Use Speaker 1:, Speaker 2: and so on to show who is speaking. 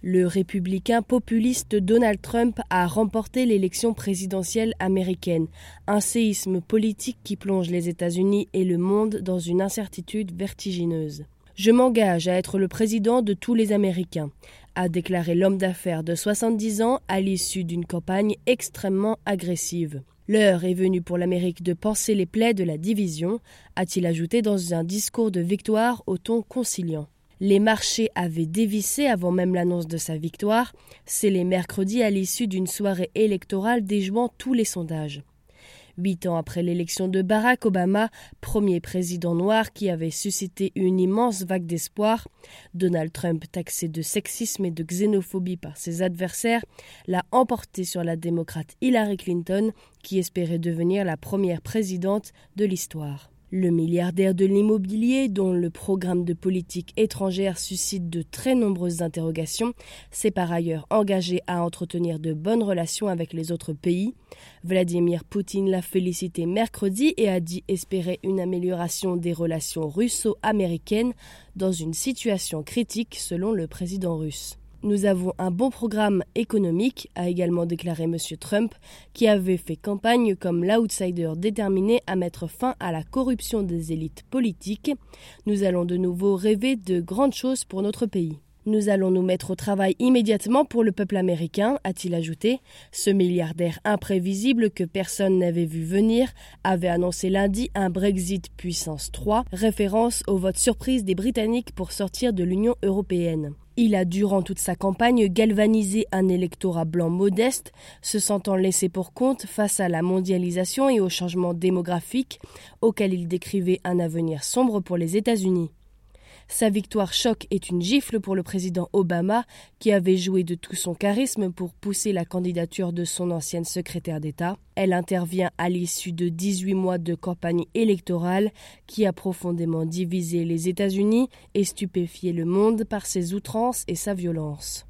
Speaker 1: Le républicain populiste Donald Trump a remporté l'élection présidentielle américaine, un séisme politique qui plonge les États-Unis et le monde dans une incertitude vertigineuse. Je m'engage à être le président de tous les Américains, a déclaré l'homme d'affaires de 70 ans à l'issue d'une campagne extrêmement agressive. L'heure est venue pour l'Amérique de penser les plaies de la division, a-t-il ajouté dans un discours de victoire au ton conciliant. Les marchés avaient dévissé avant même l'annonce de sa victoire, c'est les mercredis à l'issue d'une soirée électorale déjouant tous les sondages. Huit ans après l'élection de Barack Obama, premier président noir qui avait suscité une immense vague d'espoir, Donald Trump, taxé de sexisme et de xénophobie par ses adversaires, l'a emporté sur la démocrate Hillary Clinton, qui espérait devenir la première présidente de l'histoire. Le milliardaire de l'immobilier, dont le programme de politique étrangère suscite de très nombreuses interrogations, s'est par ailleurs engagé à entretenir de bonnes relations avec les autres pays. Vladimir Poutine l'a félicité mercredi et a dit espérer une amélioration des relations russo-américaines dans une situation critique selon le président russe. Nous avons un bon programme économique, a également déclaré M. Trump, qui avait fait campagne comme l'outsider déterminé à mettre fin à la corruption des élites politiques. Nous allons de nouveau rêver de grandes choses pour notre pays. Nous allons nous mettre au travail immédiatement pour le peuple américain, a-t-il ajouté. Ce milliardaire imprévisible que personne n'avait vu venir avait annoncé lundi un Brexit puissance 3, référence au vote surprise des Britanniques pour sortir de l'Union européenne. Il a, durant toute sa campagne, galvanisé un électorat blanc modeste, se sentant laissé pour compte face à la mondialisation et au changement démographique, auquel il décrivait un avenir sombre pour les États-Unis. Sa victoire choc est une gifle pour le président Obama, qui avait joué de tout son charisme pour pousser la candidature de son ancienne secrétaire d'État. Elle intervient à l'issue de 18 mois de campagne électorale qui a profondément divisé les États-Unis et stupéfié le monde par ses outrances et sa violence.